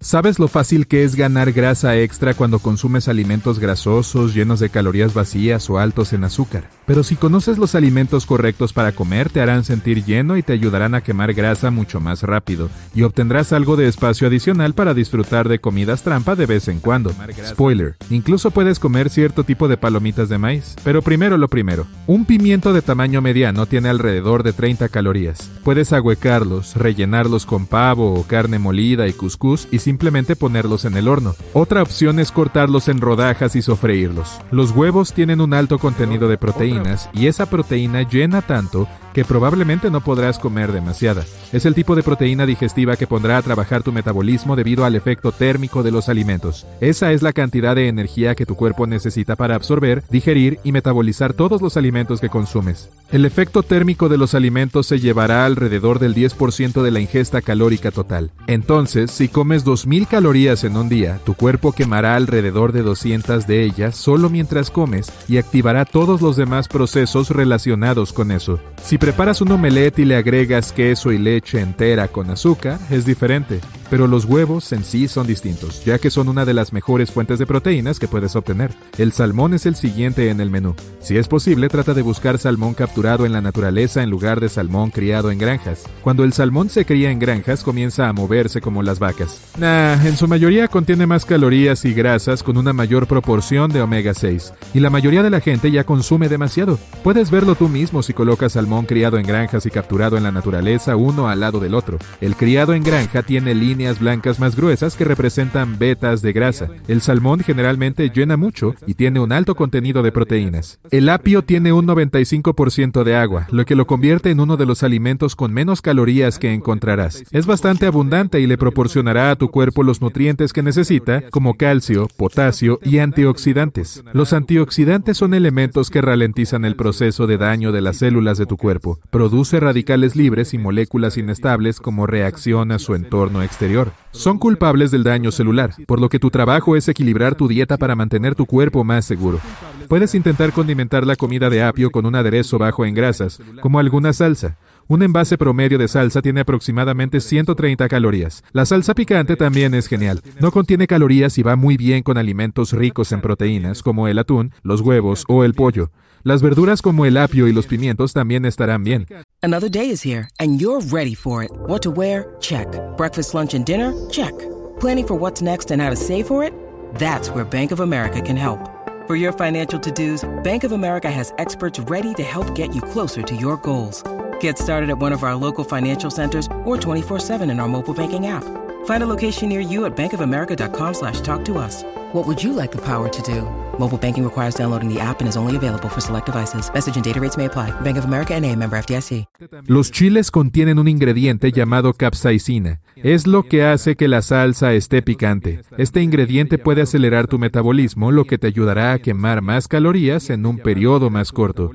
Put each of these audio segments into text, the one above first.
¿Sabes lo fácil que es ganar grasa extra cuando consumes alimentos grasosos, llenos de calorías vacías o altos en azúcar? Pero si conoces los alimentos correctos para comer, te harán sentir lleno y te ayudarán a quemar grasa mucho más rápido, y obtendrás algo de espacio adicional para disfrutar de comidas trampa de vez en cuando. Spoiler, incluso puedes comer cierto tipo de palomitas de maíz. Pero primero lo primero, un pimiento de tamaño mediano tiene alrededor de 30 calorías. Puedes ahuecarlos, rellenarlos con pavo o carne molida y cuscús y simplemente ponerlos en el horno. Otra opción es cortarlos en rodajas y sofreírlos. Los huevos tienen un alto contenido de proteína y esa proteína llena tanto que probablemente no podrás comer demasiada. Es el tipo de proteína digestiva que pondrá a trabajar tu metabolismo debido al efecto térmico de los alimentos. Esa es la cantidad de energía que tu cuerpo necesita para absorber, digerir y metabolizar todos los alimentos que consumes. El efecto térmico de los alimentos se llevará alrededor del 10% de la ingesta calórica total. Entonces, si comes 2000 calorías en un día, tu cuerpo quemará alrededor de 200 de ellas solo mientras comes y activará todos los demás procesos relacionados con eso. Preparas un omelette y le agregas queso y leche entera con azúcar, es diferente. Pero los huevos en sí son distintos, ya que son una de las mejores fuentes de proteínas que puedes obtener. El salmón es el siguiente en el menú. Si es posible, trata de buscar salmón capturado en la naturaleza en lugar de salmón criado en granjas. Cuando el salmón se cría en granjas, comienza a moverse como las vacas. Nah, en su mayoría contiene más calorías y grasas con una mayor proporción de omega 6, y la mayoría de la gente ya consume demasiado. Puedes verlo tú mismo si colocas salmón criado en granjas y capturado en la naturaleza uno al lado del otro. El criado en granja tiene líneas blancas más gruesas que representan vetas de grasa. El salmón generalmente llena mucho y tiene un alto contenido de proteínas. El apio tiene un 95% de agua, lo que lo convierte en uno de los alimentos con menos calorías que encontrarás. Es bastante abundante y le proporcionará a tu cuerpo los nutrientes que necesita, como calcio, potasio y antioxidantes. Los antioxidantes son elementos que ralentizan el proceso de daño de las células de tu cuerpo. Produce radicales libres y moléculas inestables como reacción a su entorno exterior. Son culpables del daño celular, por lo que tu trabajo es equilibrar tu dieta para mantener tu cuerpo más seguro. Puedes intentar condimentar la comida de apio con un aderezo bajo en grasas, como alguna salsa. Un envase promedio de salsa tiene aproximadamente 130 calorías. La salsa picante también es genial. No contiene calorías y va muy bien con alimentos ricos en proteínas como el atún, los huevos o el pollo. Las verduras como el apio y los pimientos también estarán bien. Another day is here and you're ready for it. What to wear? Check. Breakfast, lunch and dinner? Check. Planning for what's next and how to save for it? That's where Bank of America can help. For your financial to-dos, Bank of America has experts ready to help get you closer to your goals. Get started at one of our local financial centers or 24-7 in our mobile banking app. Find a location near you at bankofamerica.com slash talk to us. What would you like the power to do? Mobile banking requires downloading the app and is only available for select devices. Message and data rates may apply. Bank of America and a member FDIC. Los chiles contienen un ingrediente llamado capsaicina. Es lo que hace que la salsa esté picante. Este ingrediente puede acelerar tu metabolismo, lo que te ayudará a quemar más calorías en un periodo más corto.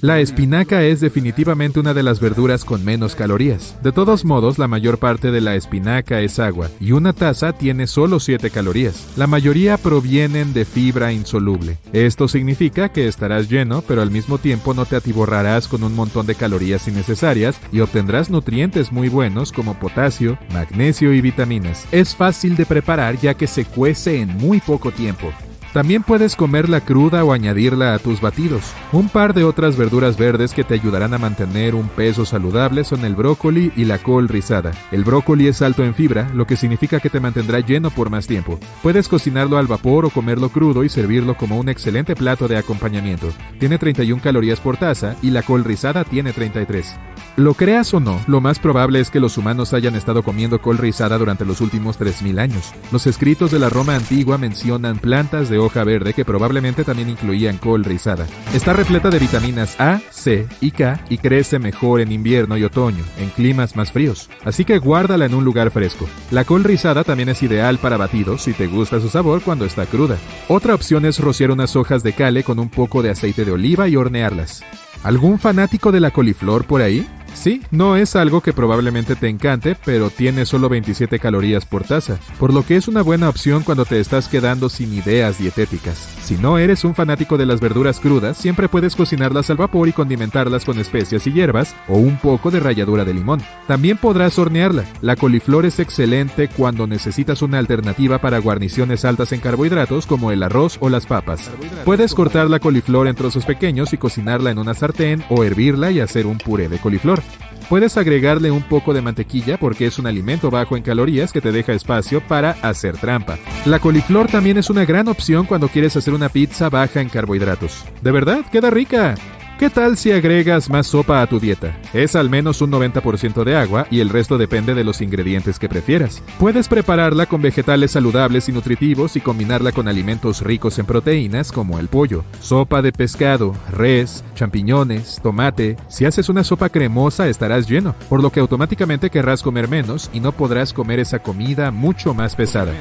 La espinaca es definitivamente una de las verduras con menos calorías. De todos modos, la mayor parte de la espinaca es agua y una taza tiene solo 7 calorías. La mayoría provienen de fibra insoluble. Esto significa que estarás lleno, pero al mismo tiempo no te atiborrarás con un montón de calorías innecesarias y obtendrás nutrientes muy buenos como potasio, magnesio y vitaminas. Es fácil de preparar ya que se cuece en muy poco tiempo. También puedes comerla cruda o añadirla a tus batidos. Un par de otras verduras verdes que te ayudarán a mantener un peso saludable son el brócoli y la col rizada. El brócoli es alto en fibra, lo que significa que te mantendrá lleno por más tiempo. Puedes cocinarlo al vapor o comerlo crudo y servirlo como un excelente plato de acompañamiento. Tiene 31 calorías por taza y la col rizada tiene 33. Lo creas o no, lo más probable es que los humanos hayan estado comiendo col rizada durante los últimos 3.000 años. Los escritos de la Roma antigua mencionan plantas de hoja verde que probablemente también incluían col rizada. Está repleta de vitaminas A, C y K y crece mejor en invierno y otoño, en climas más fríos. Así que guárdala en un lugar fresco. La col rizada también es ideal para batidos si te gusta su sabor cuando está cruda. Otra opción es rociar unas hojas de cale con un poco de aceite de oliva y hornearlas. ¿Algún fanático de la coliflor por ahí? Sí, no es algo que probablemente te encante, pero tiene solo 27 calorías por taza, por lo que es una buena opción cuando te estás quedando sin ideas dietéticas. Si no eres un fanático de las verduras crudas, siempre puedes cocinarlas al vapor y condimentarlas con especias y hierbas o un poco de ralladura de limón. También podrás hornearla. La coliflor es excelente cuando necesitas una alternativa para guarniciones altas en carbohidratos como el arroz o las papas. Puedes cortar la coliflor en trozos pequeños y cocinarla en una sartén o hervirla y hacer un puré de coliflor. Puedes agregarle un poco de mantequilla porque es un alimento bajo en calorías que te deja espacio para hacer trampa. La coliflor también es una gran opción cuando quieres hacer una pizza baja en carbohidratos. De verdad, queda rica. ¿Qué tal si agregas más sopa a tu dieta? Es al menos un 90% de agua y el resto depende de los ingredientes que prefieras. Puedes prepararla con vegetales saludables y nutritivos y combinarla con alimentos ricos en proteínas como el pollo, sopa de pescado, res, champiñones, tomate. Si haces una sopa cremosa estarás lleno, por lo que automáticamente querrás comer menos y no podrás comer esa comida mucho más pesada.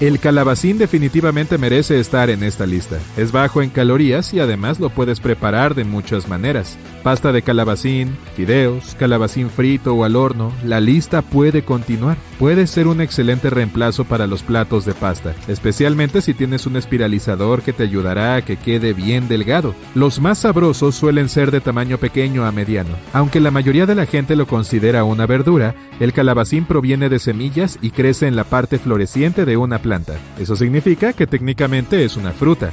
El calabacín definitivamente merece estar en esta lista. Es bajo en calorías y además lo puedes preparar de muchas maneras. Pasta de calabacín, fideos, calabacín frito o al horno, la lista puede continuar. Puede ser un excelente reemplazo para los platos de pasta, especialmente si tienes un espiralizador que te ayudará a que quede bien delgado. Los más sabrosos suelen ser de tamaño pequeño a mediano. Aunque la mayoría de la gente lo considera una verdura, el calabacín proviene de semillas y crece en la parte floreciente de una planta. Eso significa que técnicamente es una fruta.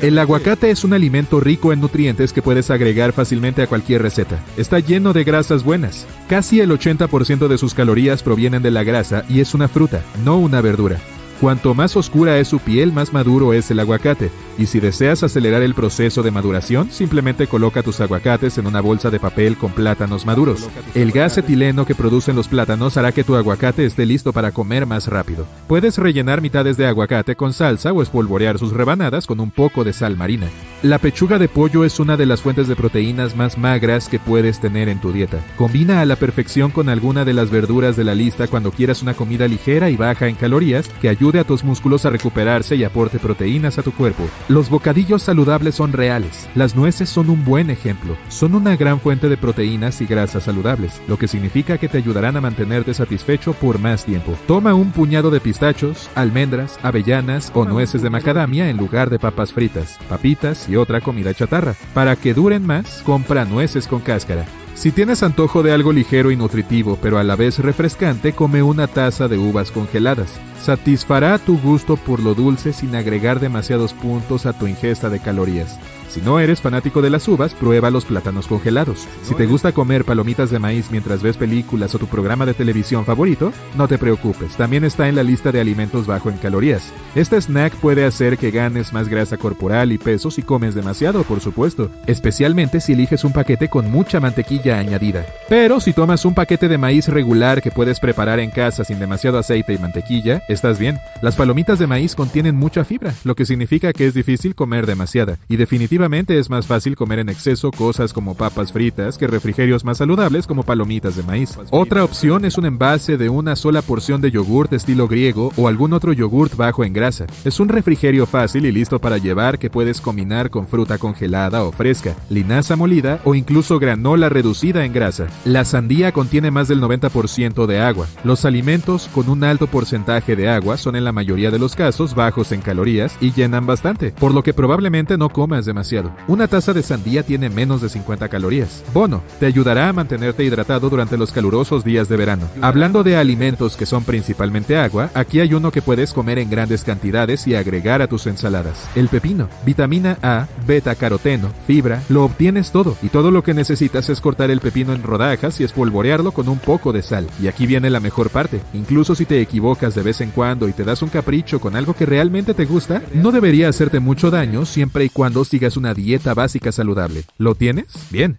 El aguacate es un alimento rico en nutrientes que puedes agregar fácilmente a cualquier receta. Está lleno de grasas buenas. Casi el 80% de sus calorías provienen de la grasa y es una fruta, no una verdura. Cuanto más oscura es su piel, más maduro es el aguacate. Y si deseas acelerar el proceso de maduración, simplemente coloca tus aguacates en una bolsa de papel con plátanos maduros. El gas etileno que producen los plátanos hará que tu aguacate esté listo para comer más rápido. Puedes rellenar mitades de aguacate con salsa o espolvorear sus rebanadas con un poco de sal marina. La pechuga de pollo es una de las fuentes de proteínas más magras que puedes tener en tu dieta. Combina a la perfección con alguna de las verduras de la lista cuando quieras una comida ligera y baja en calorías que ayude a tus músculos a recuperarse y aporte proteínas a tu cuerpo. Los bocadillos saludables son reales. Las nueces son un buen ejemplo. Son una gran fuente de proteínas y grasas saludables, lo que significa que te ayudarán a mantenerte satisfecho por más tiempo. Toma un puñado de pistachos, almendras, avellanas o nueces de macadamia en lugar de papas fritas, papitas y otra comida chatarra. Para que duren más, compra nueces con cáscara. Si tienes antojo de algo ligero y nutritivo, pero a la vez refrescante, come una taza de uvas congeladas. Satisfará tu gusto por lo dulce sin agregar demasiados puntos a tu ingesta de calorías. Si no eres fanático de las uvas, prueba los plátanos congelados. Si te gusta comer palomitas de maíz mientras ves películas o tu programa de televisión favorito, no te preocupes, también está en la lista de alimentos bajo en calorías. Este snack puede hacer que ganes más grasa corporal y peso si comes demasiado, por supuesto, especialmente si eliges un paquete con mucha mantequilla añadida. Pero si tomas un paquete de maíz regular que puedes preparar en casa sin demasiado aceite y mantequilla, estás bien. Las palomitas de maíz contienen mucha fibra, lo que significa que es difícil comer demasiada, y definitivamente es más fácil comer en exceso cosas como papas fritas que refrigerios más saludables como palomitas de maíz. Otra opción es un envase de una sola porción de yogurt estilo griego o algún otro yogurt bajo en grasa. Es un refrigerio fácil y listo para llevar que puedes combinar con fruta congelada o fresca, linaza molida o incluso granola reducida en grasa. La sandía contiene más del 90% de agua. Los alimentos con un alto porcentaje de agua son en la mayoría de los casos bajos en calorías y llenan bastante, por lo que probablemente no comas demasiado una taza de sandía tiene menos de 50 calorías. Bono, te ayudará a mantenerte hidratado durante los calurosos días de verano. Hablando de alimentos que son principalmente agua, aquí hay uno que puedes comer en grandes cantidades y agregar a tus ensaladas. El pepino, vitamina A, beta caroteno, fibra, lo obtienes todo y todo lo que necesitas es cortar el pepino en rodajas y espolvorearlo con un poco de sal. Y aquí viene la mejor parte. Incluso si te equivocas de vez en cuando y te das un capricho con algo que realmente te gusta, no debería hacerte mucho daño siempre y cuando sigas un una dieta básica saludable. ¿Lo tienes? Bien,